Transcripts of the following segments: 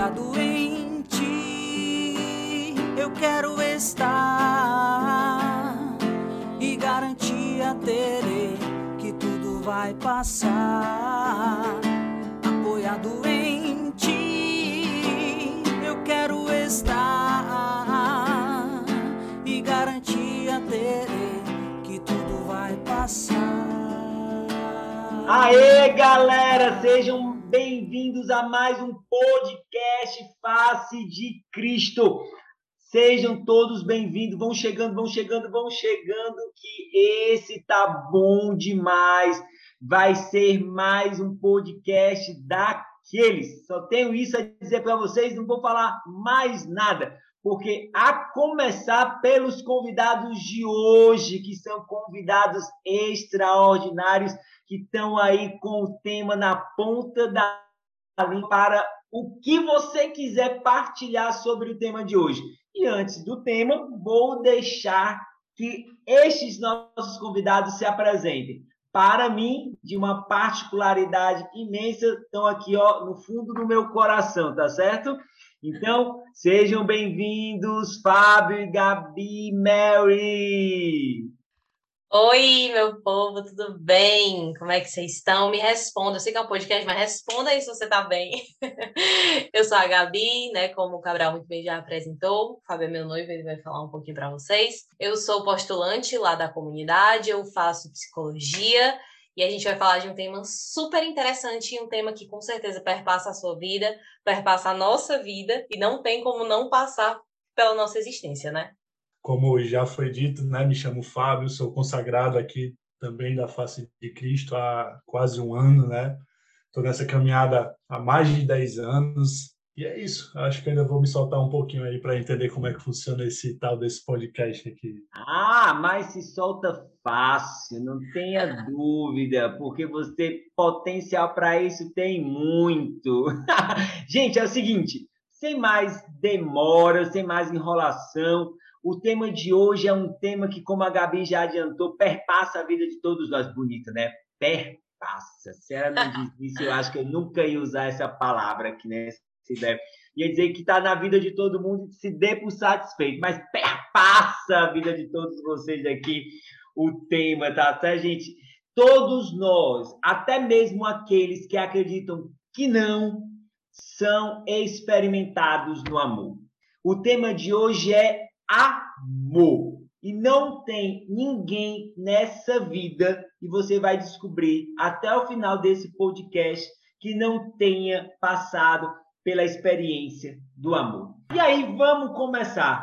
apoiado em ti. Eu quero estar e garantia terei que tudo vai passar. Apoiado em ti, eu quero estar e garantia terei que tudo vai passar. Aê, galera, sejam bem-vindos a mais um podcast Face de Cristo. Sejam todos bem-vindos, vão chegando, vão chegando, vão chegando, que esse tá bom demais. Vai ser mais um podcast daqueles. Só tenho isso a dizer para vocês, não vou falar mais nada, porque a começar pelos convidados de hoje, que são convidados extraordinários que estão aí com o tema na ponta da para o que você quiser partilhar sobre o tema de hoje. E antes do tema, vou deixar que estes nossos convidados se apresentem. Para mim, de uma particularidade imensa, estão aqui ó, no fundo do meu coração, tá certo? Então, sejam bem-vindos, Fábio Gabi Mary. Oi, meu povo, tudo bem? Como é que vocês estão? Me responda. Eu sei que é um podcast, mas responda aí se você está bem. Eu sou a Gabi, né? Como o Cabral muito bem já apresentou. O Fábio é meu noivo, ele vai falar um pouquinho para vocês. Eu sou postulante lá da comunidade, eu faço psicologia e a gente vai falar de um tema super interessante e um tema que com certeza perpassa a sua vida, perpassa a nossa vida e não tem como não passar pela nossa existência, né? Como já foi dito, né, me chamo Fábio, sou consagrado aqui também da face de Cristo há quase um ano, né? Estou nessa caminhada há mais de 10 anos. E é isso. Acho que ainda vou me soltar um pouquinho aí para entender como é que funciona esse tal desse podcast aqui. Ah, mas se solta fácil, não tenha dúvida, porque você potencial para isso tem muito. Gente, é o seguinte, sem mais demora, sem mais enrolação, o tema de hoje é um tema que, como a Gabi já adiantou, perpassa a vida de todos nós. Bonito, né? Perpassa. Se ela não diz isso, eu acho que eu nunca ia usar essa palavra aqui, né? Se der. Ia dizer que está na vida de todo mundo e se dê por satisfeito. Mas perpassa a vida de todos vocês aqui o tema, tá certo, gente? Todos nós, até mesmo aqueles que acreditam que não, são experimentados no amor. O tema de hoje é amor. E não tem ninguém nessa vida, e você vai descobrir até o final desse podcast, que não tenha passado pela experiência do amor. E aí, vamos começar.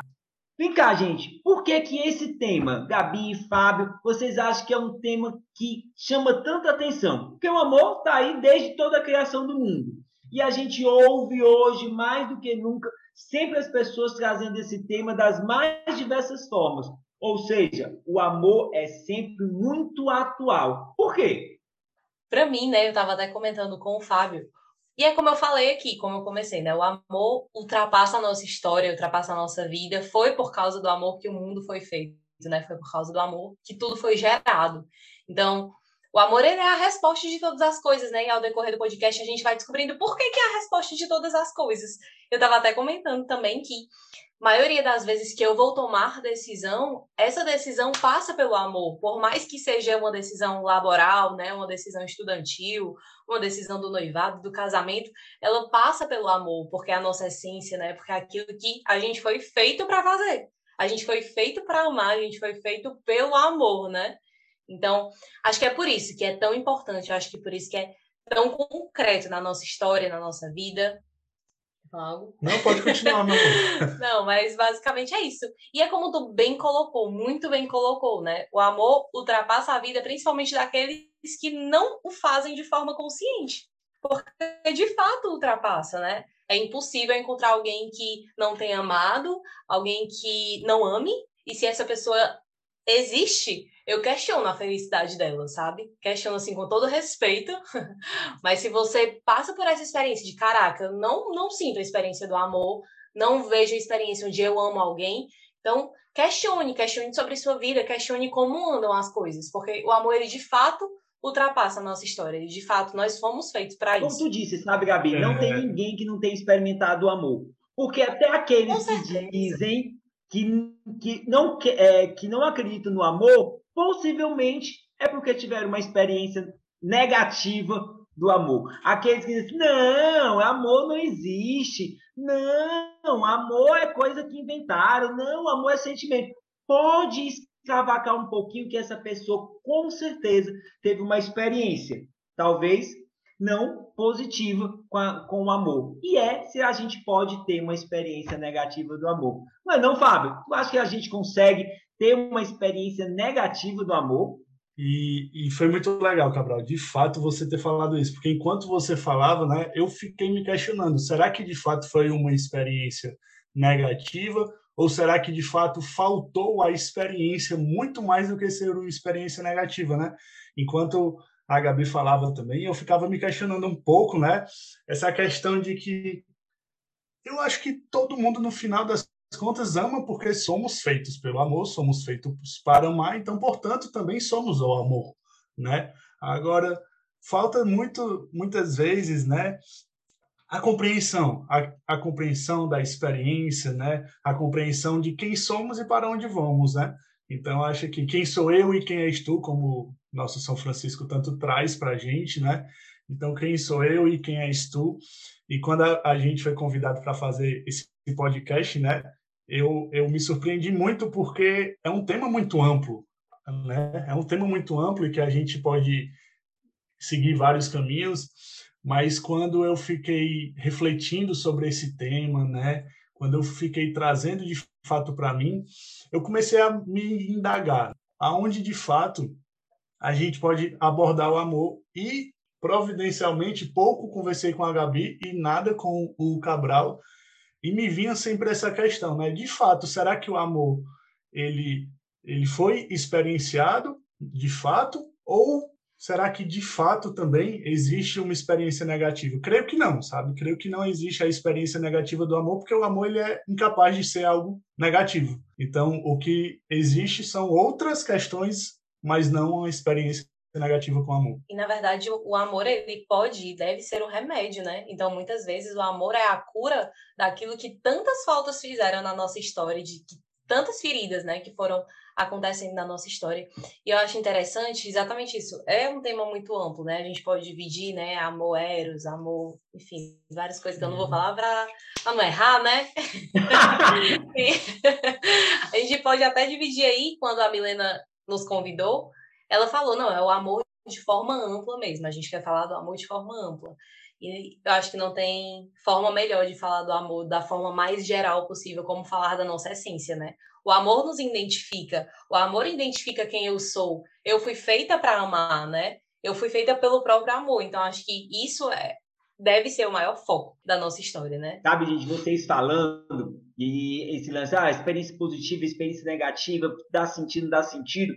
Vem cá, gente. Por que que esse tema, Gabi e Fábio, vocês acham que é um tema que chama tanta atenção? Porque o amor está aí desde toda a criação do mundo. E a gente ouve hoje, mais do que nunca, sempre as pessoas trazendo esse tema das mais diversas formas. Ou seja, o amor é sempre muito atual. Por quê? Para mim, né, eu estava até comentando com o Fábio, e é como eu falei aqui, como eu comecei, né? O amor ultrapassa a nossa história, ultrapassa a nossa vida. Foi por causa do amor que o mundo foi feito, né? Foi por causa do amor que tudo foi gerado. Então, o amor é a resposta de todas as coisas, né? E ao decorrer do podcast a gente vai descobrindo por que, que é a resposta de todas as coisas. Eu estava até comentando também que a maioria das vezes que eu vou tomar decisão, essa decisão passa pelo amor, por mais que seja uma decisão laboral, né, uma decisão estudantil, uma decisão do noivado, do casamento, ela passa pelo amor, porque é a nossa essência, né? Porque é aquilo que a gente foi feito para fazer. A gente foi feito para amar, a gente foi feito pelo amor, né? Então, acho que é por isso que é tão importante, acho que por isso que é tão concreto na nossa história, na nossa vida. Algo? Não, pode continuar, meu amor. Não, mas basicamente é isso. E é como tu bem colocou, muito bem colocou, né? O amor ultrapassa a vida, principalmente daqueles que não o fazem de forma consciente. Porque de fato ultrapassa, né? É impossível encontrar alguém que não tenha amado, alguém que não ame, e se essa pessoa existe, eu questiono a felicidade dela, sabe? Questiono assim com todo respeito, mas se você passa por essa experiência de caraca, eu não não sinto a experiência do amor, não vejo a experiência onde eu amo alguém, então questione, questione sobre sua vida, questione como andam as coisas, porque o amor ele de fato ultrapassa a nossa história. De fato, nós fomos feitos para isso. Como tu disse, sabe, Gabi, não é... tem ninguém que não tenha experimentado o amor. Porque até aqueles que dizem que, que, não, é, que não acreditam no amor, possivelmente é porque tiveram uma experiência negativa do amor. Aqueles que dizem, não, amor não existe. Não, amor é coisa que inventaram. Não, amor é sentimento. Pode escavacar um pouquinho que essa pessoa, com certeza, teve uma experiência. Talvez não positiva com, a, com o amor. E é se a gente pode ter uma experiência negativa do amor. Mas não, Fábio, tu acha que a gente consegue ter uma experiência negativa do amor? E, e, foi muito legal, Cabral, de fato você ter falado isso, porque enquanto você falava, né, eu fiquei me questionando: será que de fato foi uma experiência negativa ou será que de fato faltou a experiência muito mais do que ser uma experiência negativa, né? Enquanto a Gabi falava também, eu ficava me questionando um pouco, né? Essa questão de que eu acho que todo mundo no final das contas ama porque somos feitos pelo amor, somos feitos para amar, então, portanto, também somos o amor, né? Agora, falta muito, muitas vezes, né, a compreensão, a, a compreensão da experiência, né, a compreensão de quem somos e para onde vamos, né? Então, acho que quem sou eu e quem és tu, como nosso São Francisco tanto traz para a gente, né? Então, quem sou eu e quem és tu? E quando a, a gente foi convidado para fazer esse podcast, né? eu, eu me surpreendi muito porque é um tema muito amplo, né? É um tema muito amplo e que a gente pode seguir vários caminhos, mas quando eu fiquei refletindo sobre esse tema, né? Quando eu fiquei trazendo de fato para mim, eu comecei a me indagar aonde de fato a gente pode abordar o amor e providencialmente pouco conversei com a Gabi e nada com o Cabral e me vinha sempre essa questão, né? De fato, será que o amor ele ele foi experienciado de fato ou será que de fato também existe uma experiência negativa? Creio que não, sabe? Creio que não existe a experiência negativa do amor, porque o amor ele é incapaz de ser algo negativo. Então, o que existe são outras questões, mas não uma experiência negativa com o amor. E na verdade, o amor ele pode e deve ser um remédio, né? Então, muitas vezes o amor é a cura daquilo que tantas faltas fizeram na nossa história, de que tantas feridas, né, que foram acontecendo na nossa história. E eu acho interessante exatamente isso. É um tema muito amplo, né? A gente pode dividir, né, amor eros, amor, enfim, várias coisas que eu não vou uhum. falar para não errar, né? a gente pode até dividir aí quando a Milena nos convidou, ela falou, não, é o amor de forma ampla mesmo. A gente quer falar do amor de forma ampla. E eu acho que não tem forma melhor de falar do amor da forma mais geral possível, como falar da nossa essência, né? O amor nos identifica, o amor identifica quem eu sou. Eu fui feita para amar, né? Eu fui feita pelo próprio amor. Então acho que isso é deve ser o maior foco da nossa história, né? Sabe, gente, vocês falando e esse lance, ah, experiência positiva, experiência negativa, dá sentido, dá sentido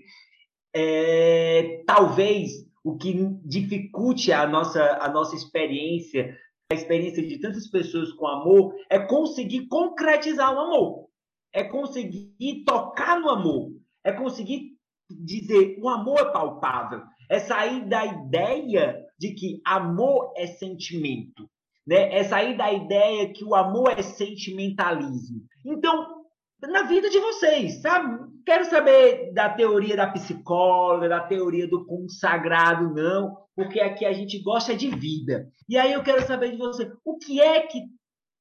é, talvez o que dificulte a nossa, a nossa experiência, a experiência de tantas pessoas com amor, é conseguir concretizar o amor, é conseguir tocar no amor, é conseguir dizer o amor é palpável, é sair da ideia de que amor é sentimento, né? é sair da ideia que o amor é sentimentalismo. Então, na vida de vocês, sabe? Quero saber da teoria da psicóloga, da teoria do consagrado, não, porque aqui a gente gosta de vida. E aí eu quero saber de você, o que é que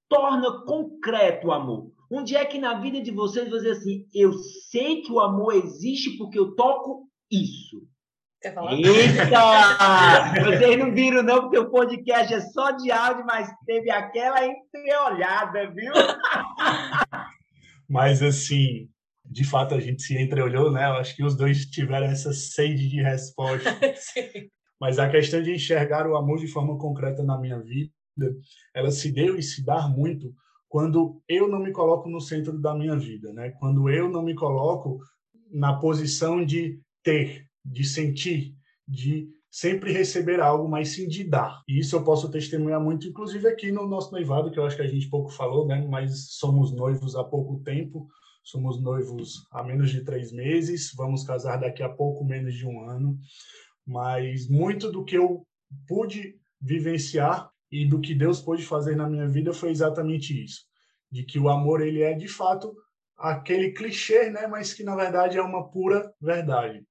torna concreto o amor? Onde é que na vida de vocês você assim, eu sei que o amor existe porque eu toco isso. Quer falar? Eita! Vocês não viram, não, porque o podcast é só de áudio, mas teve aquela entreolhada, viu? Mas, assim, de fato, a gente se entreolhou, né? Eu acho que os dois tiveram essa sede de resposta. Mas a questão de enxergar o amor de forma concreta na minha vida, ela se deu e se dá muito quando eu não me coloco no centro da minha vida, né? Quando eu não me coloco na posição de ter, de sentir, de sempre receber algo, mas sim de dar. E isso eu posso testemunhar muito, inclusive aqui no nosso noivado, que eu acho que a gente pouco falou, né? Mas somos noivos há pouco tempo, somos noivos há menos de três meses, vamos casar daqui a pouco menos de um ano. mas muito do que eu pude vivenciar e do que Deus pôde fazer na minha vida foi exatamente isso, de que o amor ele é de fato aquele clichê, né, mas que na verdade é uma pura verdade.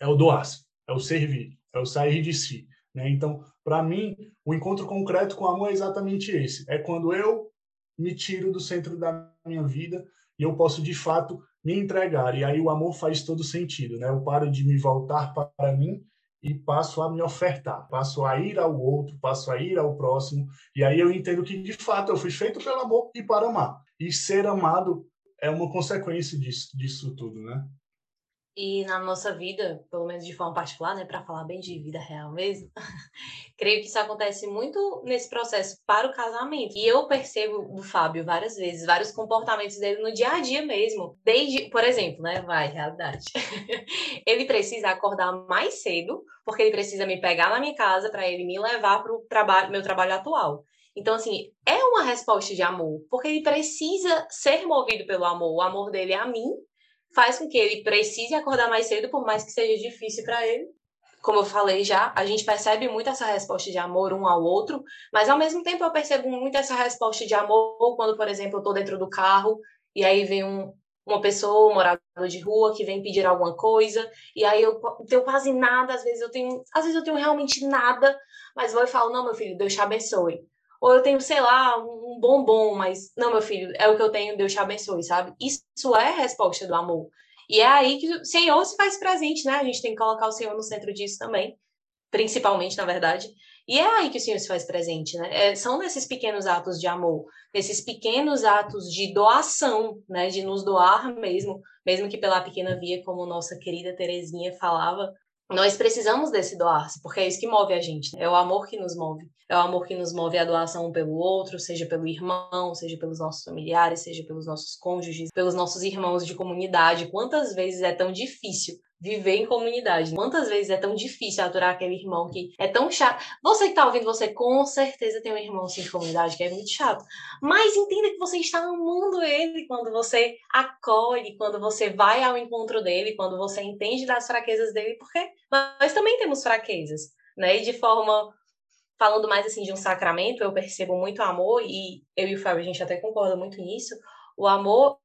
É o doar-se, é o servir, é o sair de si, né? Então, para mim, o encontro concreto com o amor é exatamente esse. É quando eu me tiro do centro da minha vida e eu posso de fato me entregar. E aí o amor faz todo sentido, né? Eu paro de me voltar para mim e passo a me ofertar, passo a ir ao outro, passo a ir ao próximo. E aí eu entendo que de fato eu fui feito pelo amor e para amar. E ser amado é uma consequência disso, disso tudo, né? E na nossa vida, pelo menos de forma particular, né, para falar bem de vida real mesmo, creio que isso acontece muito nesse processo para o casamento. E eu percebo do Fábio várias vezes, vários comportamentos dele no dia a dia mesmo. Desde, por exemplo, né, vai, realidade. ele precisa acordar mais cedo, porque ele precisa me pegar na minha casa para ele me levar para o trabalho, meu trabalho atual. Então, assim, é uma resposta de amor, porque ele precisa ser movido pelo amor. O amor dele é a mim faz com que ele precise acordar mais cedo, por mais que seja difícil para ele. Como eu falei já, a gente percebe muito essa resposta de amor um ao outro, mas ao mesmo tempo eu percebo muito essa resposta de amor quando, por exemplo, eu estou dentro do carro e aí vem um, uma pessoa, um morador de rua que vem pedir alguma coisa, e aí eu tenho quase nada, às vezes eu tenho, às vezes eu tenho realmente nada, mas vou e falo, não, meu filho, Deus te abençoe. Ou eu tenho, sei lá, um bombom, mas não, meu filho, é o que eu tenho, Deus te abençoe, sabe? Isso é a resposta do amor. E é aí que o Senhor se faz presente, né? A gente tem que colocar o Senhor no centro disso também, principalmente, na verdade. E é aí que o Senhor se faz presente, né? É, são nesses pequenos atos de amor, nesses pequenos atos de doação, né? De nos doar mesmo, mesmo que pela pequena via, como nossa querida Terezinha falava, nós precisamos desse doar-se, porque é isso que move a gente, né? é o amor que nos move. É o amor que nos move a doação um pelo outro, seja pelo irmão, seja pelos nossos familiares, seja pelos nossos cônjuges, pelos nossos irmãos de comunidade. Quantas vezes é tão difícil viver em comunidade. Quantas vezes é tão difícil aturar aquele irmão que é tão chato. Você que tá ouvindo, você com certeza tem um irmão assim de comunidade que é muito chato. Mas entenda que você está amando ele quando você acolhe, quando você vai ao encontro dele, quando você entende das fraquezas dele, porque nós também temos fraquezas, né? E de forma falando mais assim de um sacramento, eu percebo muito amor e eu e o Fábio a gente até concorda muito nisso. O amor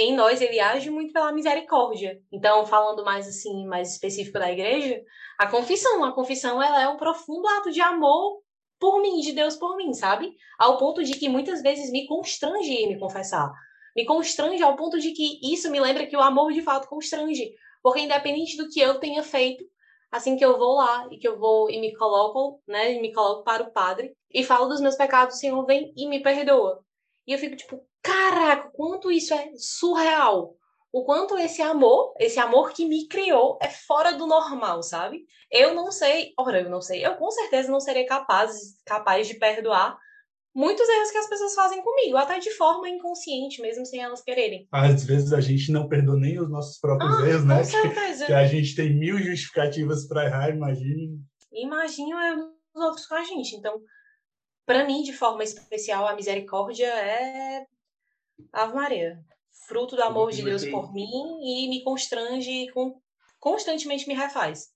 em nós ele age muito pela misericórdia. Então, falando mais assim, mais específico da igreja, a confissão, a confissão ela é um profundo ato de amor por mim, de Deus por mim, sabe? Ao ponto de que muitas vezes me constrange me confessar. Me constrange ao ponto de que isso me lembra que o amor de fato constrange. Porque independente do que eu tenha feito, assim que eu vou lá e que eu vou e me coloco, né, me coloco para o padre e falo dos meus pecados, o Senhor vem e me perdoa. E eu fico tipo, caraca, quanto isso é surreal. O quanto esse amor, esse amor que me criou, é fora do normal, sabe? Eu não sei, ora, eu não sei, eu com certeza não serei capaz, capaz de perdoar muitos erros que as pessoas fazem comigo, até de forma inconsciente, mesmo sem elas quererem. Às vezes a gente não perdoa nem os nossos próprios ah, erros, né? Com certeza. Que, que, a gente tem mil justificativas para errar, imagine. Imagina os outros com a gente. Então, para mim, de forma especial, a misericórdia é Ave Maria. Fruto do amor de Deus por mim e me constrange, constantemente me refaz.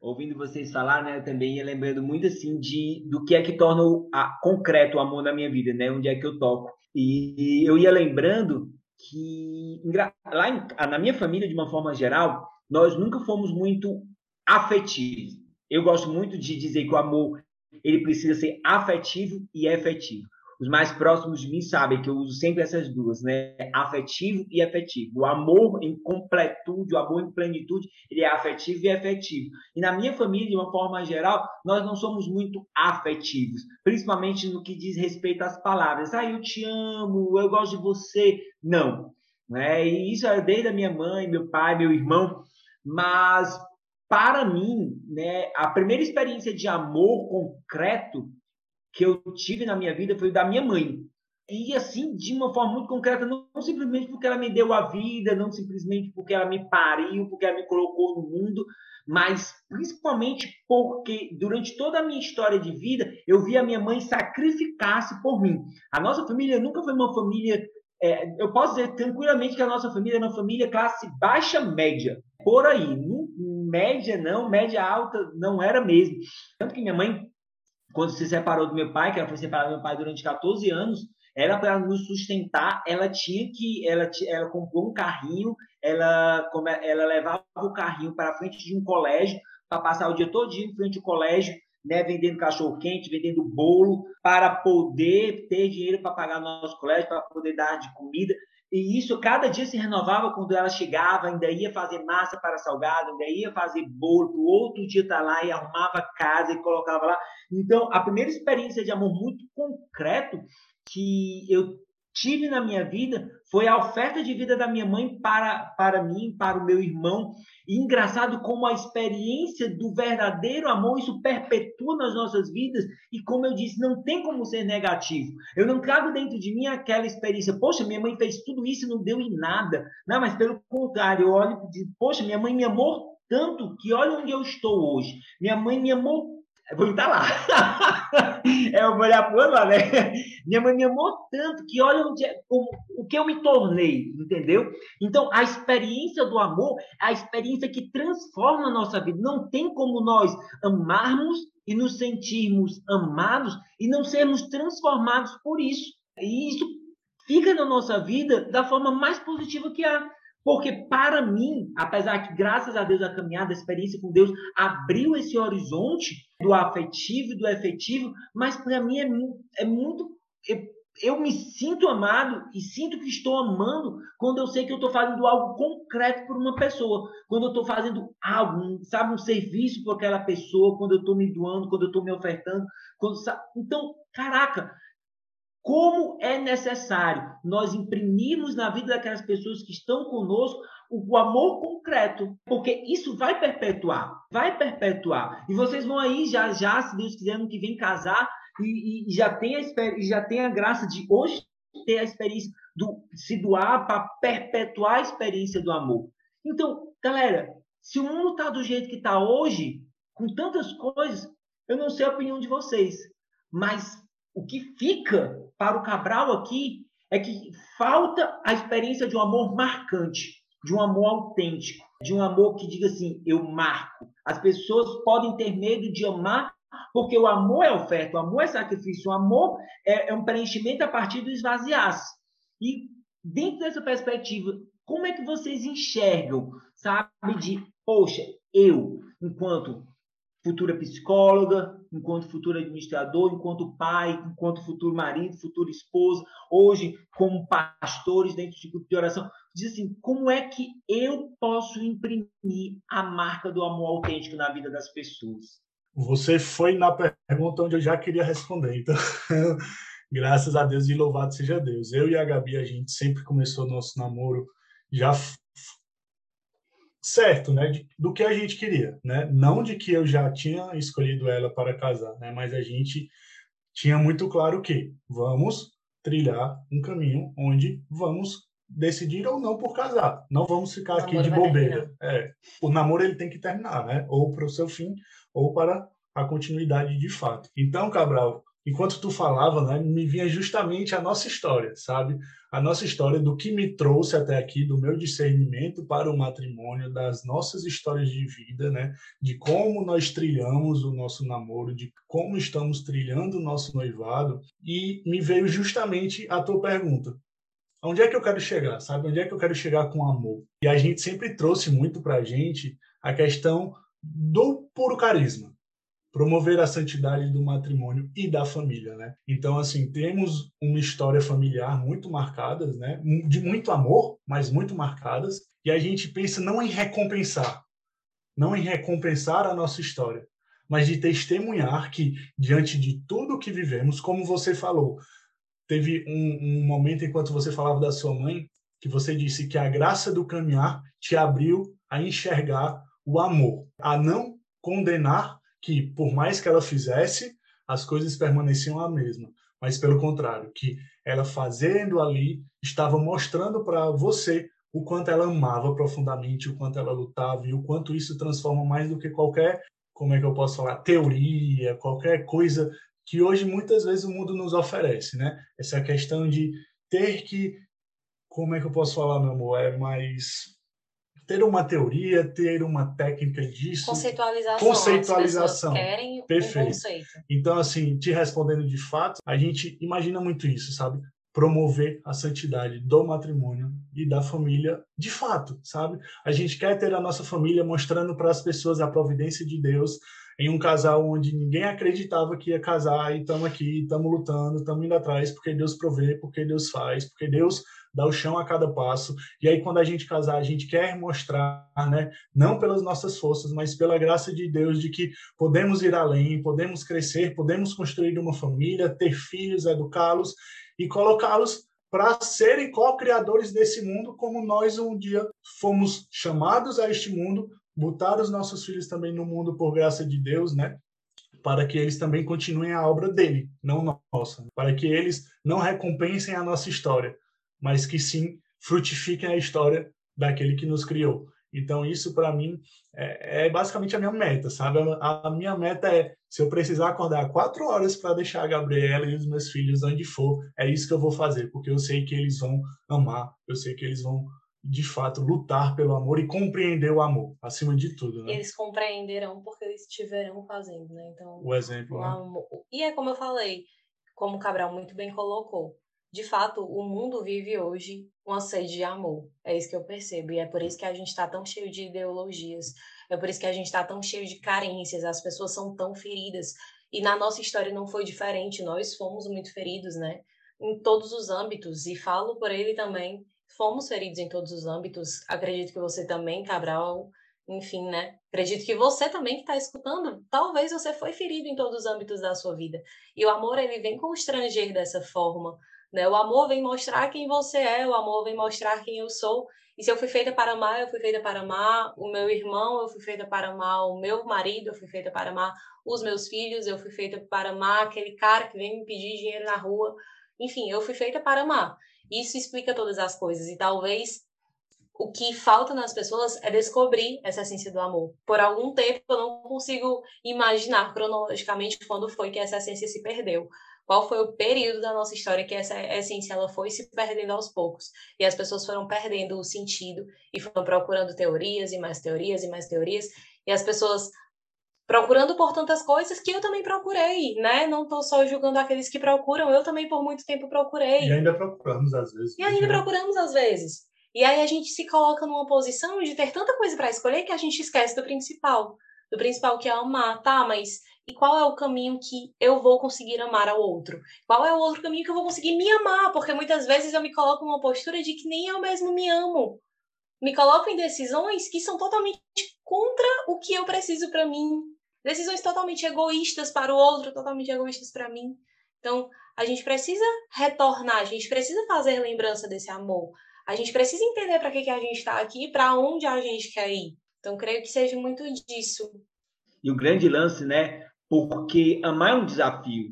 Ouvindo vocês falar, né, eu também ia lembrando muito assim de do que é que torna o, a, concreto o amor na minha vida, né, onde é que eu toco. E eu ia lembrando que lá em, na minha família, de uma forma geral, nós nunca fomos muito afetivos. Eu gosto muito de dizer que o amor ele precisa ser afetivo e efetivo os mais próximos de mim sabem que eu uso sempre essas duas, né? Afetivo e efetivo. O amor em completude, o amor em plenitude, ele é afetivo e efetivo. E na minha família, de uma forma geral, nós não somos muito afetivos, principalmente no que diz respeito às palavras. Ah, eu te amo, eu gosto de você. Não. Né? E isso é desde a minha mãe, meu pai, meu irmão. Mas para mim, né, a primeira experiência de amor concreto que eu tive na minha vida foi da minha mãe. E assim, de uma forma muito concreta, não, simplesmente porque ela me deu a vida, não simplesmente porque ela me pariu, porque ela me colocou no mundo, mas principalmente porque durante toda a minha história de vida, eu vi a minha mãe sacrificar-se por mim. A nossa família nunca foi uma família. É, eu posso dizer tranquilamente que a nossa família é uma família classe baixa média, por aí. Média não, média alta não era mesmo. Tanto que minha mãe, quando se separou do meu pai, que ela foi separada do meu pai durante 14 anos, ela para nos sustentar, ela tinha que, ela, ela comprou um carrinho, ela, ela levava o carrinho para frente de um colégio para passar o dia todo em frente ao colégio, né, vendendo cachorro quente, vendendo bolo, para poder ter dinheiro para pagar nosso colégio, para poder dar de comida. E isso cada dia se renovava quando ela chegava, ainda ia fazer massa para salgado, ainda ia fazer bolo, o outro dia tá lá e arrumava casa e colocava lá. Então, a primeira experiência de amor muito concreto que eu tive na minha vida foi a oferta de vida da minha mãe para, para mim, para o meu irmão. E engraçado como a experiência do verdadeiro amor, isso perpetua nas nossas vidas. E como eu disse, não tem como ser negativo. Eu não trago dentro de mim aquela experiência, poxa, minha mãe fez tudo isso e não deu em nada. Não, mas pelo contrário, eu olho e digo, poxa, minha mãe me amou tanto que olha onde eu estou hoje. Minha mãe me amou vou estar lá. é, eu vou olhar para lá, né? Minha mãe me amou tanto que olha onde é, o, o que eu me tornei, entendeu? Então, a experiência do amor é a experiência que transforma a nossa vida. Não tem como nós amarmos e nos sentirmos amados e não sermos transformados por isso. E isso fica na nossa vida da forma mais positiva que há. Porque para mim, apesar que graças a Deus a caminhada, a experiência com Deus abriu esse horizonte do afetivo e do efetivo, mas para mim é, é muito eu, eu, me sinto amado e sinto que estou amando quando eu sei que eu estou fazendo algo concreto por uma pessoa, quando eu estou fazendo algo, sabe, um serviço para aquela pessoa, quando eu estou me doando, quando eu estou me ofertando, quando, então, caraca, como é necessário nós imprimirmos na vida daquelas pessoas que estão conosco o amor concreto, porque isso vai perpetuar, vai perpetuar. E vocês vão aí já já, se Deus quiser, no que vem casar e, e já tem a já tem a graça de hoje ter a experiência do se doar para perpetuar a experiência do amor. Então, galera, se o mundo está do jeito que está hoje, com tantas coisas, eu não sei a opinião de vocês, mas o que fica para o Cabral aqui é que falta a experiência de um amor marcante, de um amor autêntico, de um amor que diga assim: eu marco. As pessoas podem ter medo de amar porque o amor é oferta, o amor é sacrifício, o amor é, é um preenchimento a partir do esvaziar-se. E dentro dessa perspectiva, como é que vocês enxergam, sabe, de, poxa, eu, enquanto futura psicóloga, enquanto futuro administrador, enquanto pai, enquanto futuro marido, futuro esposo, hoje como pastores dentro de grupo de oração. Diz assim, como é que eu posso imprimir a marca do amor autêntico na vida das pessoas? Você foi na pergunta onde eu já queria responder. Então, graças a Deus e louvado seja Deus. Eu e a Gabi, a gente sempre começou nosso namoro já certo, né, de, do que a gente queria, né? Não de que eu já tinha escolhido ela para casar, né? Mas a gente tinha muito claro que vamos trilhar um caminho onde vamos decidir ou não por casar. Não vamos ficar aqui de bobeira. É, o namoro ele tem que terminar, né? Ou para o seu fim ou para a continuidade de fato. Então, Cabral, enquanto tu falava, né, me vinha justamente a nossa história, sabe? A nossa história do que me trouxe até aqui, do meu discernimento para o matrimônio, das nossas histórias de vida, né? De como nós trilhamos o nosso namoro, de como estamos trilhando o nosso noivado. E me veio justamente a tua pergunta. Onde é que eu quero chegar, sabe? Onde é que eu quero chegar com amor? E a gente sempre trouxe muito para a gente a questão do puro carisma, promover a santidade do matrimônio e da família, né? Então, assim, temos uma história familiar muito marcadas, né? De muito amor, mas muito marcadas. E a gente pensa não em recompensar, não em recompensar a nossa história, mas de testemunhar que, diante de tudo que vivemos, como você falou, teve um, um momento enquanto você falava da sua mãe, que você disse que a graça do caminhar te abriu a enxergar o amor, a não condenar que, por mais que ela fizesse, as coisas permaneciam a mesma, mas pelo contrário, que ela fazendo ali estava mostrando para você o quanto ela amava profundamente, o quanto ela lutava e o quanto isso transforma mais do que qualquer, como é que eu posso falar, teoria, qualquer coisa que hoje muitas vezes o mundo nos oferece, né? Essa questão de ter que, como é que eu posso falar, meu amor, é mais ter uma teoria, ter uma técnica disso. Conceitualização. Conceitualização. Querem Perfeito. um conceito. Então, assim, te respondendo de fato, a gente imagina muito isso, sabe? Promover a santidade do matrimônio e da família de fato, sabe? A gente quer ter a nossa família mostrando para as pessoas a providência de Deus em um casal onde ninguém acreditava que ia casar e estamos aqui, estamos lutando, estamos indo atrás porque Deus provê, porque Deus faz, porque Deus dá o chão a cada passo. E aí, quando a gente casar, a gente quer mostrar, né, não pelas nossas forças, mas pela graça de Deus, de que podemos ir além, podemos crescer, podemos construir uma família, ter filhos, educá-los e colocá-los para serem co-criadores desse mundo, como nós um dia fomos chamados a este mundo, botar os nossos filhos também no mundo por graça de Deus, né? Para que eles também continuem a obra dele, não nossa. Para que eles não recompensem a nossa história, mas que sim frutifiquem a história daquele que nos criou. Então, isso para mim é, é, basicamente a minha meta, sabe? A, a, minha meta é: se eu precisar acordar quatro horas para deixar a Gabriela e os meus filhos onde for, é isso que eu vou fazer, porque eu sei que eles vão amar, eu sei que eles vão, de fato, lutar pelo amor e compreender o amor, acima de tudo. Né? Eles compreenderão porque eles estiverão fazendo, né? Então, o exemplo. O né? E é como eu falei, como o Cabral muito bem colocou de fato, o mundo vive hoje uma sede de amor. É isso que eu percebo. E é por isso que a gente está tão cheio de ideologias. É por isso que a gente está tão cheio de carências. As pessoas são tão feridas. E na nossa história não foi diferente. Nós fomos muito feridos, né? Em todos os âmbitos. E falo por ele também. Fomos feridos em todos os âmbitos. Acredito que você também, Cabral. Enfim, né? Acredito que você também que está escutando, talvez você foi ferido em todos os âmbitos da sua vida. E o amor, ele vem constranger dessa forma né? O amor vem mostrar quem você é, o amor vem mostrar quem eu sou. E se eu fui feita para amar, eu fui feita para amar o meu irmão, eu fui feita para amar o meu marido, eu fui feita para amar os meus filhos, eu fui feita para amar aquele cara que vem me pedir dinheiro na rua. Enfim, eu fui feita para amar. Isso explica todas as coisas. E talvez o que falta nas pessoas é descobrir essa essência do amor. Por algum tempo eu não consigo imaginar cronologicamente quando foi que essa essência se perdeu qual foi o período da nossa história que essa essência ela foi se perdendo aos poucos e as pessoas foram perdendo o sentido e foram procurando teorias e mais teorias e mais teorias e as pessoas procurando por tantas coisas que eu também procurei, né? Não estou só julgando aqueles que procuram, eu também por muito tempo procurei. E ainda procuramos às vezes. E ainda procuramos às vezes. E aí a gente se coloca numa posição de ter tanta coisa para escolher que a gente esquece do principal. Do principal que é amar, tá? Mas e qual é o caminho que eu vou conseguir amar ao outro? Qual é o outro caminho que eu vou conseguir me amar? Porque muitas vezes eu me coloco numa postura de que nem eu mesmo me amo. Me coloco em decisões que são totalmente contra o que eu preciso para mim. Decisões totalmente egoístas para o outro, totalmente egoístas para mim. Então, a gente precisa retornar, a gente precisa fazer lembrança desse amor. A gente precisa entender para que, que a gente está aqui, para onde a gente quer ir. Então, creio que seja muito disso. E o grande lance, né? Porque amar é um desafio,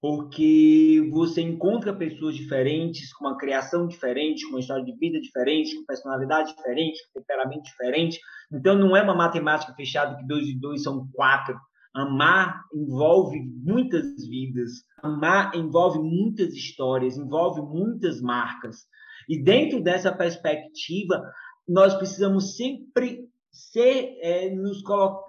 porque você encontra pessoas diferentes, com uma criação diferente, com uma história de vida diferente, com personalidade diferente, com temperamento diferente. Então, não é uma matemática fechada que dois e dois são quatro. Amar envolve muitas vidas, amar envolve muitas histórias, envolve muitas marcas. E dentro dessa perspectiva, nós precisamos sempre ser, é, nos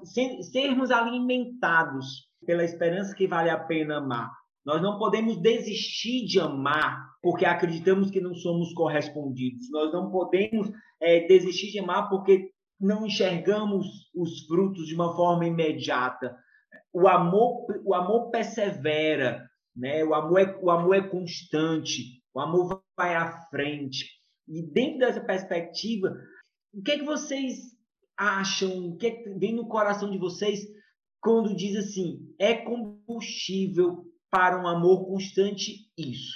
ser, sermos alimentados pela esperança que vale a pena amar. Nós não podemos desistir de amar porque acreditamos que não somos correspondidos. Nós não podemos é, desistir de amar porque não enxergamos os frutos de uma forma imediata. O amor, o amor persevera, né? O amor é, o amor é constante. O amor vai à frente. E dentro dessa perspectiva, o que é que vocês acham, o que é vem no coração de vocês quando diz assim, é combustível para um amor constante isso?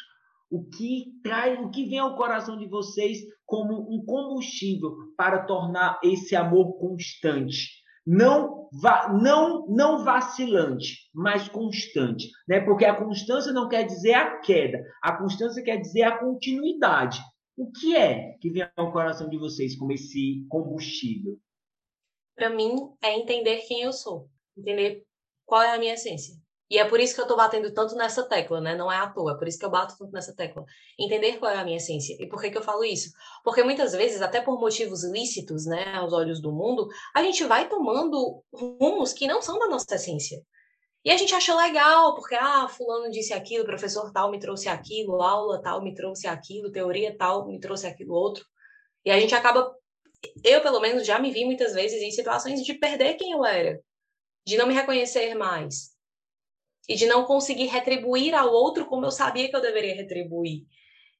O que traz, o que vem ao coração de vocês como um combustível para tornar esse amor constante? Não, va, não, não vacilante, mas constante, né? Porque a constância não quer dizer a queda, a constância quer dizer a continuidade. O que é que vem ao coração de vocês como esse combustível? Para mim, é entender quem eu sou, entender qual é a minha essência. E é por isso que eu tô batendo tanto nessa tecla, né? Não é à toa, é por isso que eu bato tanto nessa tecla. Entender qual é a minha essência. E por que, que eu falo isso? Porque muitas vezes, até por motivos ilícitos, né, aos olhos do mundo, a gente vai tomando rumos que não são da nossa essência. E a gente acha legal, porque, ah, fulano disse aquilo, professor tal me trouxe aquilo, aula tal me trouxe aquilo, teoria tal me trouxe aquilo outro. E a gente acaba, eu pelo menos já me vi muitas vezes em situações de perder quem eu era, de não me reconhecer mais, e de não conseguir retribuir ao outro como eu sabia que eu deveria retribuir.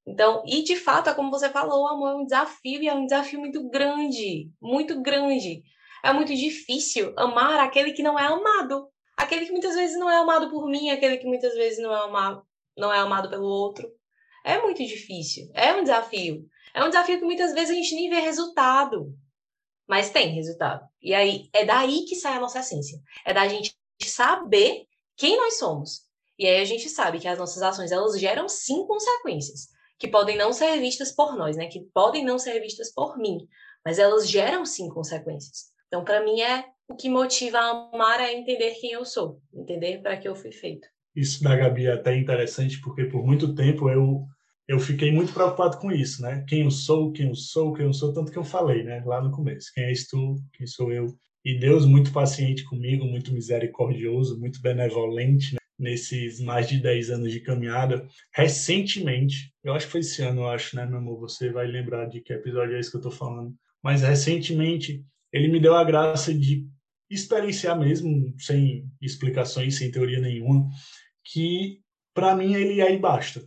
Então, e de fato, é como você falou, o amor é um desafio e é um desafio muito grande, muito grande. É muito difícil amar aquele que não é amado, aquele que muitas vezes não é amado por mim, aquele que muitas vezes não é amado, não é amado pelo outro. É muito difícil, é um desafio. É um desafio que muitas vezes a gente nem vê resultado, mas tem resultado. E aí é daí que sai a nossa essência. É da gente saber quem nós somos. E aí a gente sabe que as nossas ações elas geram sim consequências, que podem não ser vistas por nós, né? Que podem não ser vistas por mim, mas elas geram sim consequências. Então, para mim é o que motiva a amar é entender quem eu sou, entender para que eu fui feito. Isso da Gabi é até interessante porque por muito tempo eu eu fiquei muito preocupado com isso, né? Quem eu sou, quem eu sou, quem eu sou, tanto que eu falei, né? Lá no começo, quem és tu, quem sou eu. E Deus muito paciente comigo, muito misericordioso, muito benevolente né? nesses mais de 10 anos de caminhada. Recentemente, eu acho que foi esse ano, eu acho, né, meu amor? Você vai lembrar de que episódio é esse que eu tô falando. Mas recentemente, ele me deu a graça de experienciar mesmo, sem explicações, sem teoria nenhuma, que para mim ele aí basta.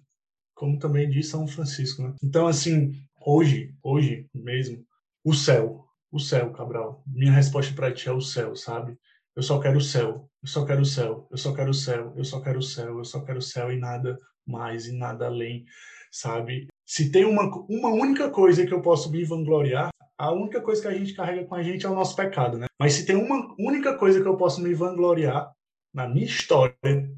Como também diz São Francisco, né? Então, assim, hoje, hoje mesmo, o céu, o céu, Cabral. Minha resposta para ti é o céu, sabe? Eu só quero o céu, eu só quero o céu, eu só quero o céu, eu só quero o céu, eu só quero o céu e nada mais e nada além, sabe? Se tem uma, uma única coisa que eu posso me vangloriar, a única coisa que a gente carrega com a gente é o nosso pecado, né? Mas se tem uma única coisa que eu posso me vangloriar na minha história,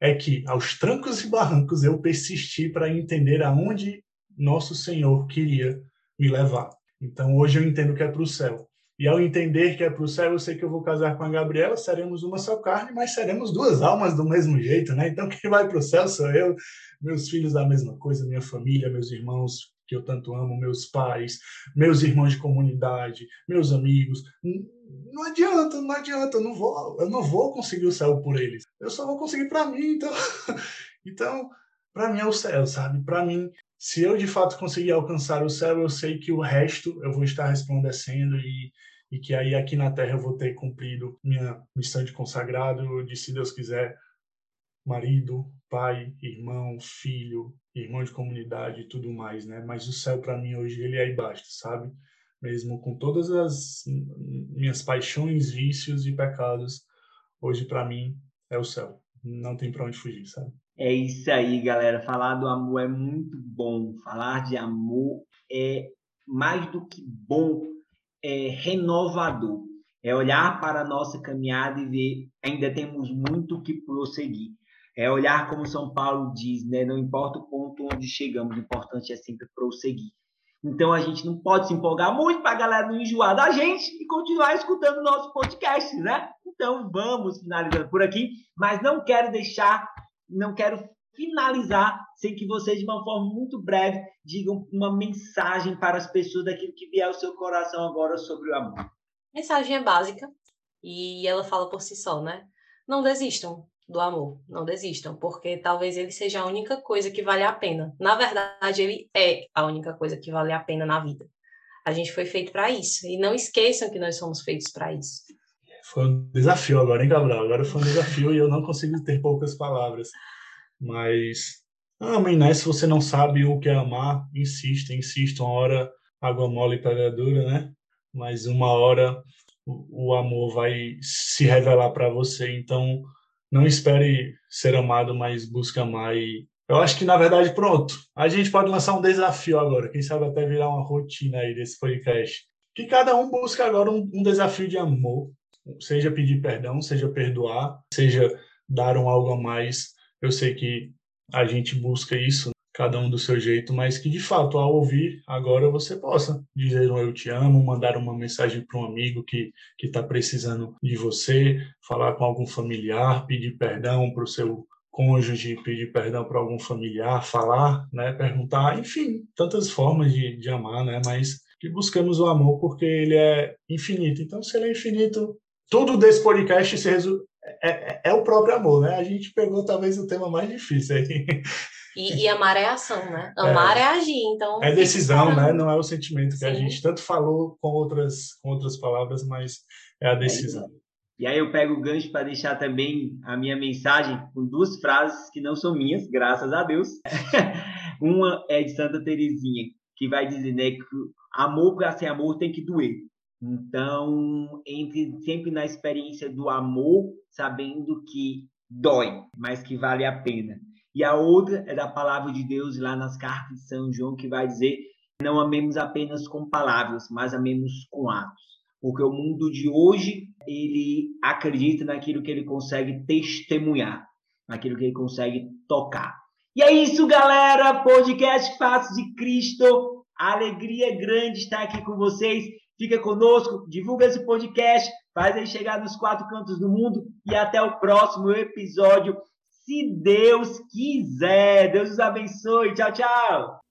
é que aos trancos e barrancos eu persisti para entender aonde nosso Senhor queria me levar. Então hoje eu entendo que é para o céu. E ao entender que é para o céu, eu sei que eu vou casar com a Gabriela, seremos uma só carne, mas seremos duas almas do mesmo jeito, né? Então quem vai para o céu sou eu, meus filhos a mesma coisa, minha família, meus irmãos que eu tanto amo, meus pais, meus irmãos de comunidade, meus amigos. Não adianta, não adianta, eu não vou, eu não vou conseguir o céu por eles. Eu só vou conseguir para mim, então. Então, para mim é o céu, sabe? Para mim se eu de fato conseguir alcançar o céu, eu sei que o resto eu vou estar resplandecendo e, e que aí aqui na terra eu vou ter cumprido minha missão de consagrado, de se Deus quiser, marido, pai, irmão, filho, irmão de comunidade e tudo mais, né? Mas o céu para mim hoje ele é aí baixo, sabe? Mesmo com todas as minhas paixões, vícios e pecados, hoje para mim é o céu. Não tem para onde fugir, sabe? É isso aí, galera. Falar do amor é muito bom. Falar de amor é mais do que bom, é renovador. É olhar para a nossa caminhada e ver ainda temos muito que prosseguir. É olhar como São Paulo diz, né? Não importa o ponto onde chegamos, o importante é sempre prosseguir. Então a gente não pode se empolgar muito para a galera não enjoar da gente e continuar escutando o nosso podcast, né? Então vamos finalizando por aqui, mas não quero deixar não quero finalizar sem que vocês, de uma forma muito breve, digam uma mensagem para as pessoas daquilo que vier ao seu coração agora sobre o amor. Mensagem é básica e ela fala por si só, né? Não desistam do amor, não desistam, porque talvez ele seja a única coisa que vale a pena. Na verdade, ele é a única coisa que vale a pena na vida. A gente foi feito para isso e não esqueçam que nós somos feitos para isso. Foi um desafio agora, hein, Gabriel? Agora foi um desafio e eu não consigo ter poucas palavras. Mas amem, né? Se você não sabe o que é amar, insista, insista. Uma hora água mole e pedra dura, né? Mas uma hora o amor vai se revelar para você. Então, não espere ser amado, mas busque amar. E eu acho que, na verdade, pronto. A gente pode lançar um desafio agora. Quem sabe até virar uma rotina aí desse podcast. Que cada um busque agora um, um desafio de amor seja pedir perdão, seja perdoar, seja dar um algo a mais. Eu sei que a gente busca isso cada um do seu jeito, mas que de fato, ao ouvir, agora você possa dizer um eu te amo, mandar uma mensagem para um amigo que está precisando de você, falar com algum familiar, pedir perdão para o seu cônjuge, pedir perdão para algum familiar, falar, né, perguntar, enfim, tantas formas de, de amar, né, mas que buscamos o amor porque ele é infinito. Então, se ele é infinito, tudo desse podcast se resume, é, é, é, o próprio amor, né? A gente pegou talvez o tema mais difícil aí. E, e amar é ação, né? Amar é, é agir, então... É decisão, né? Não é o sentimento que Sim. a gente tanto falou com outras, com outras palavras, mas é a decisão. E aí eu pego o gancho para deixar também a minha mensagem com duas frases que não são minhas, graças a Deus. Uma é de Santa Teresinha, que vai dizer né, que amor para ser amor tem que doer. Então, entre sempre na experiência do amor, sabendo que dói, mas que vale a pena. E a outra é da palavra de Deus lá nas cartas de São João, que vai dizer: não amemos apenas com palavras, mas amemos com atos. Porque o mundo de hoje, ele acredita naquilo que ele consegue testemunhar, naquilo que ele consegue tocar. E é isso, galera! Podcast Passos de Cristo. Alegria grande estar aqui com vocês. Fica conosco, divulga esse podcast, faz ele chegar nos quatro cantos do mundo e até o próximo episódio, se Deus quiser. Deus os abençoe. Tchau, tchau.